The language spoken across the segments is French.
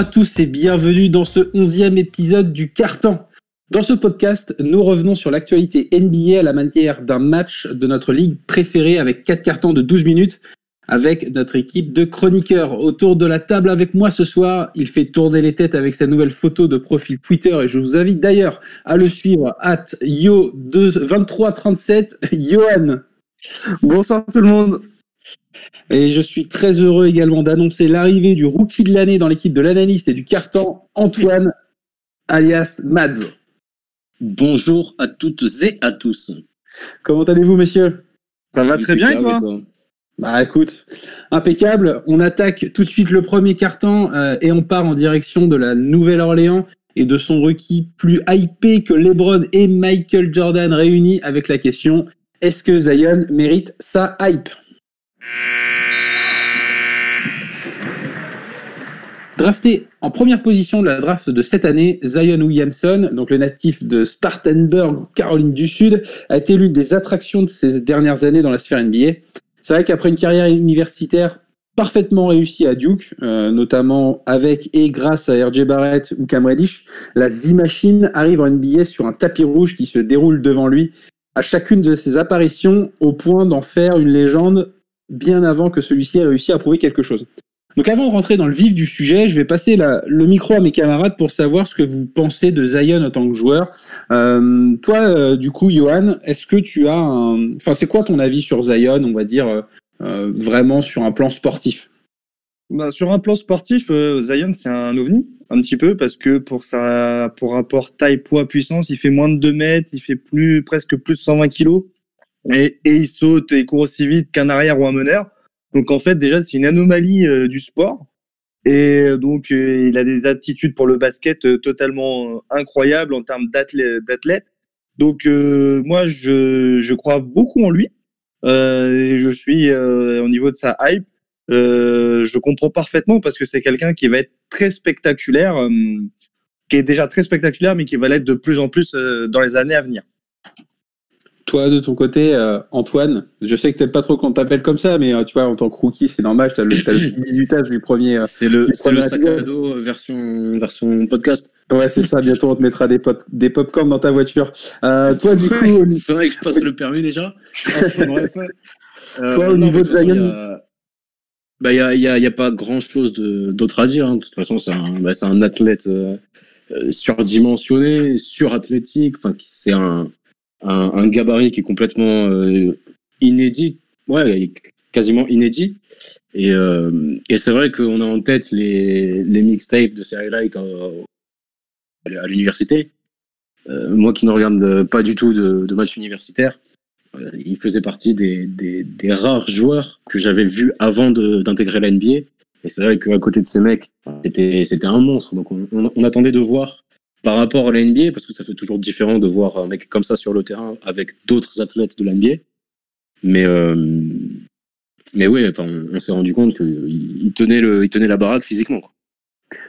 À tous et bienvenue dans ce onzième épisode du Carton. Dans ce podcast, nous revenons sur l'actualité NBA à la manière d'un match de notre ligue préférée avec quatre cartons de 12 minutes avec notre équipe de chroniqueurs. Autour de la table avec moi ce soir, il fait tourner les têtes avec sa nouvelle photo de profil Twitter et je vous invite d'ailleurs à le suivre at yo2337 Johan. Bonsoir tout le monde. Et je suis très heureux également d'annoncer l'arrivée du rookie de l'année dans l'équipe de l'analyste et du carton, Antoine, alias Mads. Bonjour à toutes et à tous. Comment allez-vous, messieurs Ça va très bien et toi? Bah écoute, impeccable. On attaque tout de suite le premier carton euh, et on part en direction de la Nouvelle-Orléans et de son rookie plus hypé que LeBron et Michael Jordan réunis avec la question est-ce que Zion mérite sa hype? Drafté en première position de la draft de cette année, Zion Williamson, donc le natif de Spartanburg, Caroline du Sud, a été l'une des attractions de ces dernières années dans la sphère NBA. C'est vrai qu'après une carrière universitaire parfaitement réussie à Duke, euh, notamment avec et grâce à RJ Barrett ou Cam Reddish, la Z-Machine arrive en NBA sur un tapis rouge qui se déroule devant lui à chacune de ses apparitions au point d'en faire une légende bien avant que celui-ci ait réussi à prouver quelque chose. Donc avant de rentrer dans le vif du sujet, je vais passer le micro à mes camarades pour savoir ce que vous pensez de Zion en tant que joueur. Euh, toi, euh, du coup, Johan, est-ce que tu as un... Enfin, c'est quoi ton avis sur Zion, on va dire, euh, vraiment sur un plan sportif? Bah, Sur un plan sportif, Zion, c'est un ovni, un petit peu, parce que pour sa pour rapport taille, poids, puissance, il fait moins de 2 mètres, il fait plus presque plus de 120 kilos, et, et il saute et court aussi vite qu'un arrière ou un meneur. Donc en fait, déjà, c'est une anomalie euh, du sport. Et donc, euh, il a des aptitudes pour le basket euh, totalement incroyables en termes d'athlète. Donc, moi, je, je crois beaucoup en lui. et je suis au niveau de sa hype. je comprends parfaitement parce que c'est quelqu'un qui va être très spectaculaire, qui est déjà très spectaculaire, mais qui va l'être de plus en plus dans les années à venir. Toi, de ton côté, euh, Antoine, je sais que t'aimes pas trop qu'on t'appelle comme ça, mais euh, tu vois, en tant que rookie, c'est normal, t'as le, as le minutage du premier. Euh, c'est le, le sac à dos version, version podcast. Ouais, c'est ça. Bientôt, on te mettra des, pop, des popcorn dans ta voiture. toi, du coup. Il faudrait que je passe le permis déjà. toi, au niveau de la bah, il y a, y, a, y a, pas grand chose d'autre à dire. Hein. De toute façon, c'est un, bah, un athlète surdimensionné, surathlétique. Enfin, c'est un, un, un, gabarit qui est complètement euh, inédit, ouais, quasiment inédit. Et, euh, et c'est vrai qu'on a en tête les, les mixtapes de highlights euh, à l'université. Euh, moi qui ne regarde pas du tout de, de matchs universitaires, euh, il faisait partie des, des, des rares joueurs que j'avais vus avant d'intégrer la NBA. Et c'est vrai qu'à côté de ces mecs, c'était un monstre. Donc on, on, on attendait de voir par rapport à la NBA, parce que ça fait toujours différent de voir un mec comme ça sur le terrain avec d'autres athlètes de la NBA. Mais, euh, mais oui, enfin, on, s'est rendu compte qu'il tenait, le, il tenait la baraque physiquement.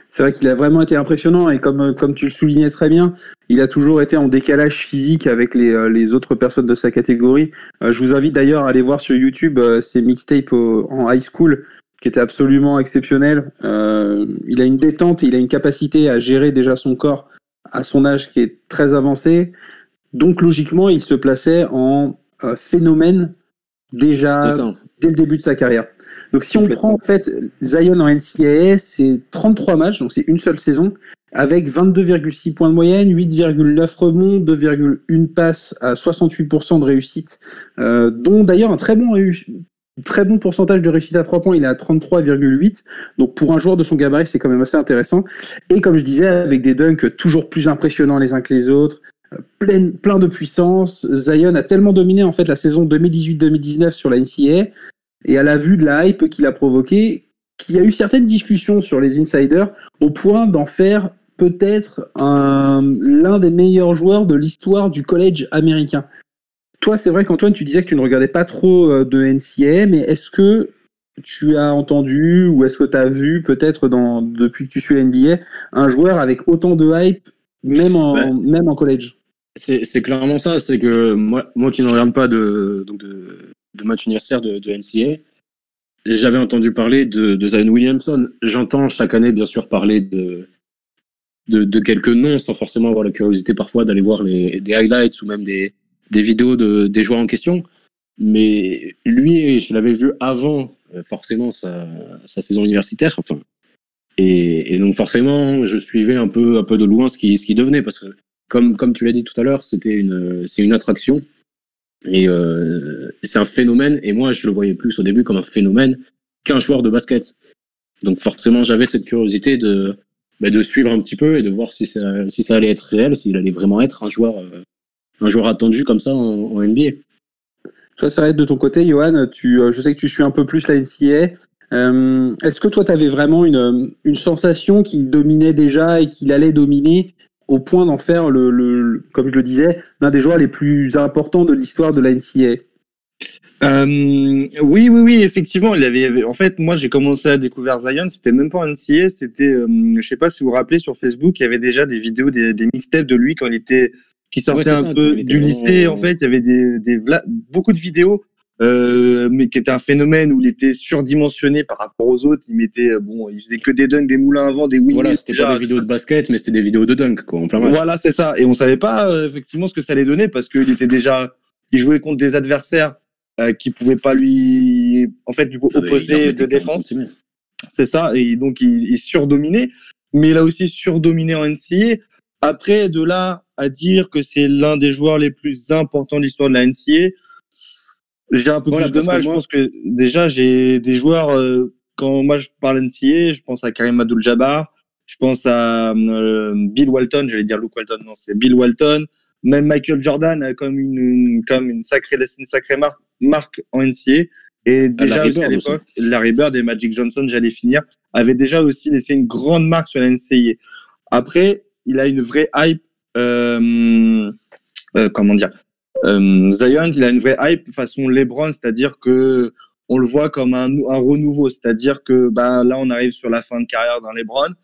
C'est vrai qu'il a vraiment été impressionnant et comme, comme tu le soulignais très bien, il a toujours été en décalage physique avec les, euh, les autres personnes de sa catégorie. Euh, je vous invite d'ailleurs à aller voir sur YouTube ses mixtapes en high school qui était absolument exceptionnel. il a une détente il a une capacité à gérer déjà son corps à son âge qui est très avancé. Donc logiquement, il se plaçait en euh, phénomène déjà dès le début de sa carrière. Donc si on prend en fait Zion en NCAA, c'est 33 matchs, donc c'est une seule saison, avec 22,6 points de moyenne, 8,9 rebonds, 2,1 passes à 68% de réussite, euh, dont d'ailleurs un très bon Très bon pourcentage de réussite à 3 points, il est à 33,8. Donc pour un joueur de son gabarit, c'est quand même assez intéressant. Et comme je disais, avec des dunks toujours plus impressionnants les uns que les autres, euh, plein, de puissance. Zion a tellement dominé en fait la saison 2018-2019 sur la NCAA et à la vue de la hype qu'il a provoqué, qu'il y a eu certaines discussions sur les insiders au point d'en faire peut-être l'un des meilleurs joueurs de l'histoire du college américain. Toi, c'est vrai qu'Antoine, tu disais que tu ne regardais pas trop euh, de NCA, mais est-ce que tu as entendu ou est-ce que tu as vu peut-être dans, depuis que tu suis NBA un joueur avec autant de hype, même en, même en college C'est clairement ça, c'est que moi, moi qui ne regarde pas de, donc de, de match universitaire de, de NCA, j'avais entendu parler de, de Zion Williamson. J'entends chaque année, bien sûr, parler de, de, de, quelques noms sans forcément avoir la curiosité parfois d'aller voir les, des highlights ou même des, des vidéos de, des joueurs en question. Mais lui, je l'avais vu avant euh, forcément sa, sa saison universitaire. Enfin, et, et, donc forcément, je suivais un peu, un peu de loin ce qui, ce qui devenait parce que comme, comme tu l'as dit tout à l'heure, c'était une, c'est une attraction et euh, c'est un phénomène. Et moi, je le voyais plus au début comme un phénomène qu'un joueur de basket. Donc forcément, j'avais cette curiosité de, bah, de suivre un petit peu et de voir si ça, si ça allait être réel, s'il allait vraiment être un joueur, euh, un joueur attendu comme ça en, en NBA. Toi, ça va être de ton côté, Johan. Tu, euh, je sais que tu suis un peu plus la NCA. Euh, Est-ce que toi, tu avais vraiment une, une sensation qu'il dominait déjà et qu'il allait dominer au point d'en faire, le, le, comme je le disais, l'un des joueurs les plus importants de l'histoire de la NCA euh, oui, oui, oui, effectivement. Il avait, en fait, moi, j'ai commencé à découvrir Zion. C'était même pas en NCA, c'était, euh, je sais pas si vous vous rappelez, sur Facebook, il y avait déjà des vidéos, des, des mixtapes de lui quand il était, qui sortait ouais, un ça, peu du lycée. En fait, il y avait des, des beaucoup de vidéos, euh, mais qui étaient un phénomène où il était surdimensionné par rapport aux autres. Il mettait, euh, bon, il faisait que des dunks, des moulins avant, des wings. Voilà, c'était pas des vidéos de basket, mais c'était des vidéos de dunk, quoi, en plein match. Voilà, c'est ça. Et on savait pas euh, effectivement ce que ça allait donner parce qu'il était déjà, il jouait contre des adversaires euh, qui pouvaient pas lui, en fait, lui opposer de défense. C'est ça. Et donc, il, il surdominait. Mais il a aussi surdominé en NCA. Après, de là à dire que c'est l'un des joueurs les plus importants de l'histoire de la NCA, j'ai un peu voilà, plus de mal. Je pense que déjà, j'ai des joueurs, euh, quand moi je parle NCA, je pense à Karim Abdul-Jabbar, je pense à euh, Bill Walton, j'allais dire Luke Walton, non, c'est Bill Walton. Même Michael Jordan a comme une, une comme une sacrée, une sacrée marque, marque en NCA. Et déjà aussi à l'époque, Larry Bird et Magic Johnson, j'allais finir, avaient déjà aussi laissé une grande marque sur la NCA. Après, il a une vraie hype, euh, euh, comment dire, euh, Zion, il a une vraie hype façon LeBron, c'est-à-dire que on le voit comme un, renouveau, c'est-à-dire que bah, là on arrive sur la fin de carrière d'un LeBron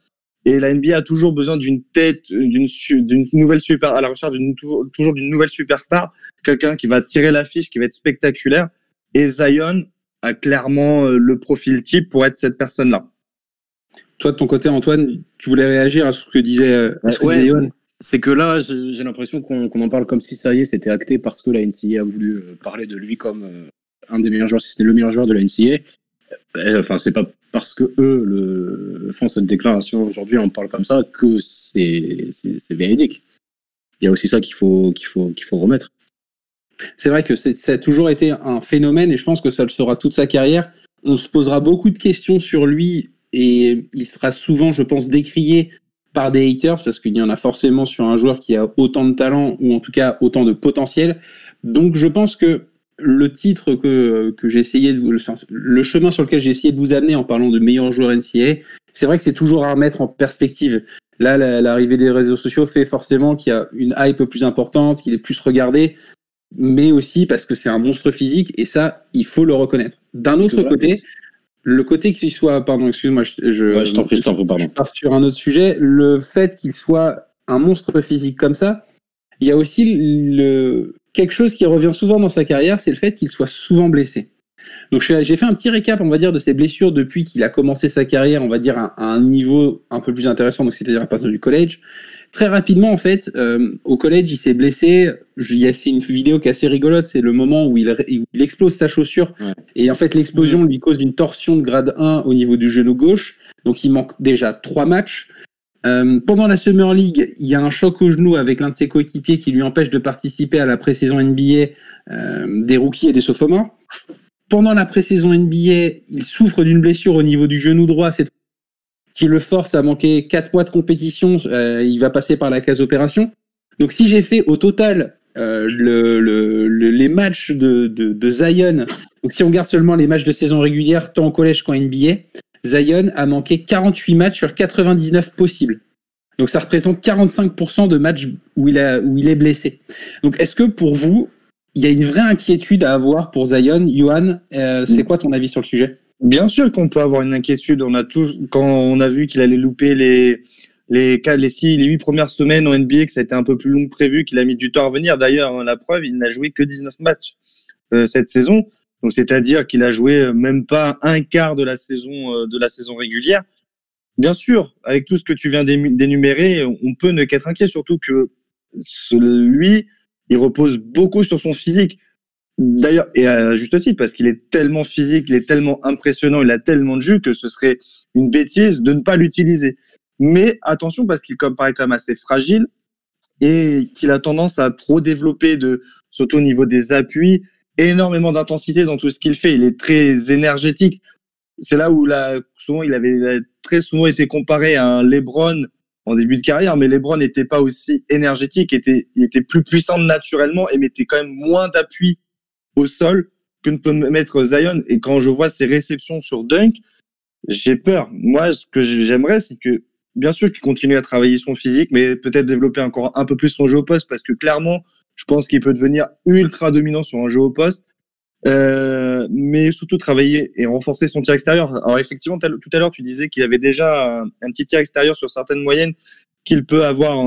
et la NBA a toujours besoin d'une tête, d'une d'une nouvelle super, à la recherche d'une toujours d'une nouvelle superstar, quelqu'un qui va tirer l'affiche, qui va être spectaculaire. Et Zion a clairement le profil type pour être cette personne-là. Toi, de ton côté, Antoine, tu voulais réagir à ce que disait, à ce que ouais, disait Johan C'est que là, j'ai l'impression qu'on qu en parle comme si ça y est, c'était acté parce que la NCA a voulu parler de lui comme un des meilleurs joueurs, si c'était le meilleur joueur de la NCA. Enfin, c'est pas parce que eux le, font cette déclaration aujourd'hui, on parle comme ça, que c'est véridique. Il y a aussi ça qu'il faut, qu'il faut, qu'il faut remettre. C'est vrai que ça a toujours été un phénomène et je pense que ça le sera toute sa carrière. On se posera beaucoup de questions sur lui et il sera souvent, je pense, décrié par des haters parce qu'il y en a forcément sur un joueur qui a autant de talent ou en tout cas autant de potentiel. Donc je pense que le titre que, que j'ai essayé de vous, le, le chemin sur lequel j'ai essayé de vous amener en parlant de meilleurs joueurs NCA, c'est vrai que c'est toujours à remettre en perspective. Là, l'arrivée des réseaux sociaux fait forcément qu'il y a une hype plus importante, qu'il est plus regardé, mais aussi parce que c'est un monstre physique et ça, il faut le reconnaître. D'un autre côté, le côté qu'il soit, pardon, excuse-moi, je, je, ouais, je t'en prie, je t'en prie, pardon. Je pars sur un autre sujet. Le fait qu'il soit un monstre physique comme ça, il y a aussi le, quelque chose qui revient souvent dans sa carrière, c'est le fait qu'il soit souvent blessé. Donc j'ai fait un petit récap, on va dire, de ses blessures depuis qu'il a commencé sa carrière, on va dire, à, un niveau un peu plus intéressant, donc c'est-à-dire à partir du collège. Très rapidement, en fait, euh, au collège, il s'est blessé. Il y a une vidéo qui est assez rigolote, c'est le moment où il, il, explose sa chaussure. Ouais. Et en fait, l'explosion lui cause une torsion de grade 1 au niveau du genou gauche. Donc il manque déjà trois matchs. Euh, pendant la Summer League, il y a un choc au genou avec l'un de ses coéquipiers qui lui empêche de participer à la pré-saison NBA euh, des rookies et des sophomores. Pendant la pré-saison NBA, il souffre d'une blessure au niveau du genou droit, cette qui le force à manquer quatre mois de compétition. Euh, il va passer par la case opération. Donc si j'ai fait au total euh, le, le, le, les matchs de, de, de, Zion, donc si on regarde seulement les matchs de saison régulière, tant au collège qu'en NBA, Zion a manqué 48 matchs sur 99 possibles. Donc ça représente 45% de matchs où il, a, où il est blessé. Donc est-ce que pour vous, il y a une vraie inquiétude à avoir pour Zion? Johan, euh, c'est quoi ton avis sur le sujet? Bien sûr qu'on peut avoir une inquiétude. On a tous, quand on a vu qu'il allait louper les, les, les, six, les huit premières semaines en NBA, que ça a été un peu plus long que prévu, qu'il a mis du temps à venir. D'ailleurs, la preuve, il n'a joué que 19 matchs euh, cette saison. Donc c'est-à-dire qu'il a joué même pas un quart de la saison de la saison régulière. Bien sûr, avec tout ce que tu viens d'énumérer, on peut ne qu'être inquiet, surtout que lui, il repose beaucoup sur son physique. D'ailleurs, et à juste titre, parce qu'il est tellement physique, il est tellement impressionnant, il a tellement de jus que ce serait une bêtise de ne pas l'utiliser. Mais attention, parce qu'il paraît quand même assez fragile et qu'il a tendance à trop développer de, surtout au niveau des appuis, énormément d'intensité dans tout ce qu'il fait. Il est très énergétique. C'est là où là, souvent, il avait très souvent été comparé à un LeBron en début de carrière, mais LeBron n'était pas aussi énergétique, était, il était plus puissant naturellement et mettait quand même moins d'appui au sol que ne peut mettre Zion. Et quand je vois ses réceptions sur Dunk, j'ai peur. Moi, ce que j'aimerais, c'est que, bien sûr, qu'il continue à travailler son physique, mais peut-être développer encore un peu plus son jeu au poste, parce que clairement, je pense qu'il peut devenir ultra dominant sur un jeu au poste. Euh, mais surtout travailler et renforcer son tir extérieur. Alors effectivement, tout à l'heure, tu disais qu'il avait déjà un, petit tir extérieur sur certaines moyennes qu'il peut avoir,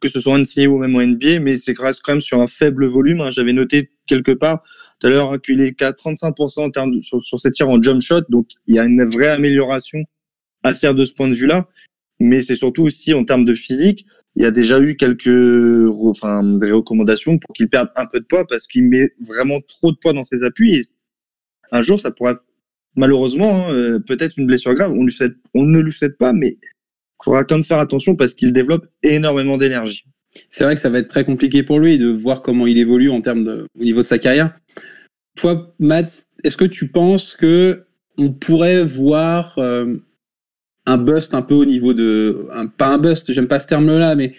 que ce soit en NCAA ou même en NBA, mais c'est quand même sur un faible volume. Hein. J'avais noté quelque part tout à l'heure qu'il est qu'à 35% en termes sur, ses tirs en jump shot, donc il y a une vraie amélioration à faire de ce point de vue-là. Mais c'est surtout aussi en termes de physique il y a déjà eu quelques enfin, des recommandations pour qu'il perde un peu de poids parce qu'il met vraiment trop de poids dans ses appuis. Et un jour, ça pourrait malheureusement hein, euh, peut-être une blessure grave. On, on ne lui souhaite pas, mais il faudra quand même faire attention parce qu'il développe énormément d'énergie. C'est vrai que ça va être très compliqué pour lui de voir comment il évolue en termes de, au niveau de sa carrière. Toi, Matt, est-ce que tu penses que on pourrait voir euh, un bust un peu au niveau de. Pas un bust, j'aime pas ce terme-là, mais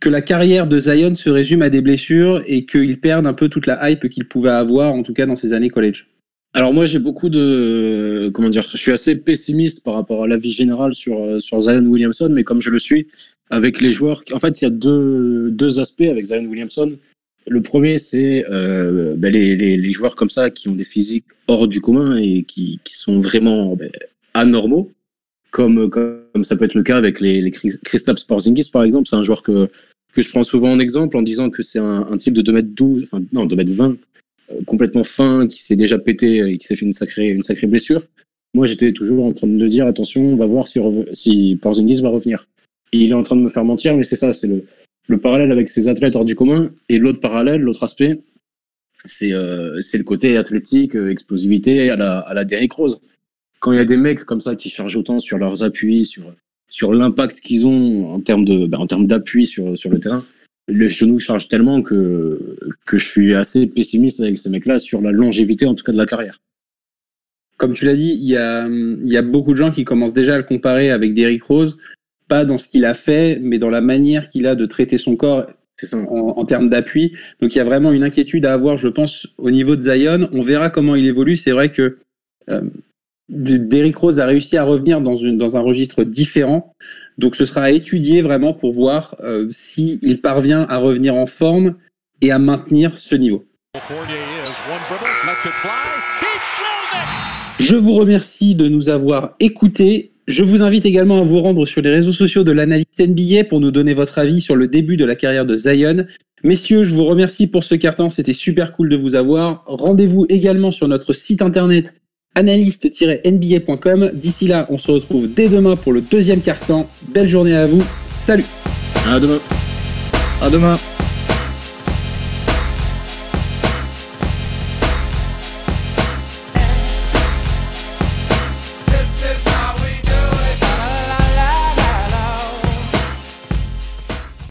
que la carrière de Zion se résume à des blessures et qu'il perde un peu toute la hype qu'il pouvait avoir, en tout cas dans ses années college? Alors moi j'ai beaucoup de comment dire, je suis assez pessimiste par rapport à la vie générale sur sur Zion Williamson, mais comme je le suis avec les joueurs, en fait il y a deux deux aspects avec Zion Williamson. Le premier c'est euh, ben, les, les, les, joueurs comme ça qui ont des physiques hors du commun et qui, qui sont vraiment ben, anormaux comme, comme ça peut être le cas avec les, les Kristaps Porzingis, par exemple. C'est un joueur que, que je prends souvent en exemple en disant que c'est un, un, type de 2m12, enfin, non, 2m20, euh, complètement fin, qui s'est déjà pété et qui s'est fait une sacrée, une sacrée blessure. Moi, j'étais toujours en train de dire, attention, on va voir si, si Porzingis va revenir. Il est en train de me faire mentir, mais c'est ça, c'est le, le parallèle avec ces athlètes hors du commun. Et l'autre parallèle, l'autre aspect, c'est euh, le côté athlétique, euh, explosivité à la, à la Derrick Rose quand il y a des mecs comme ça qui chargent autant sur leurs appuis, sur, sur l'impact qu'ils ont en termes bah, d'appui sur, sur le terrain, les genoux chargent tellement que, que je suis assez pessimiste avec ces mecs-là sur la longévité, en tout cas, de la carrière. Comme tu l'as dit, il y a, y a beaucoup de gens qui commencent déjà à le comparer avec Derrick Rose, pas dans ce qu'il a fait, mais dans la manière qu'il a de traiter son corps en, en, termes d'appui. Donc il y a vraiment une inquiétude à avoir, je pense, au niveau de Zion. On verra comment il évolue. C'est vrai que euh, Derrick Rose a réussi à revenir dans, un registre différent. Donc ce sera à étudier vraiment pour voir euh, s'il parvient à revenir en forme et à maintenir ce niveau. Je vous remercie de nous avoir écoutés. Je vous invite également à vous rendre sur les réseaux sociaux de l'analyse NBA pour nous donner votre avis sur le début de la carrière de Zion. Messieurs, je vous remercie pour ce carton, c'était super cool de vous avoir. Rendez-vous également sur notre site internet analyste-nba.com. D'ici là, on se retrouve dès demain pour le deuxième carton. Belle journée à vous. Salut. À demain. À demain.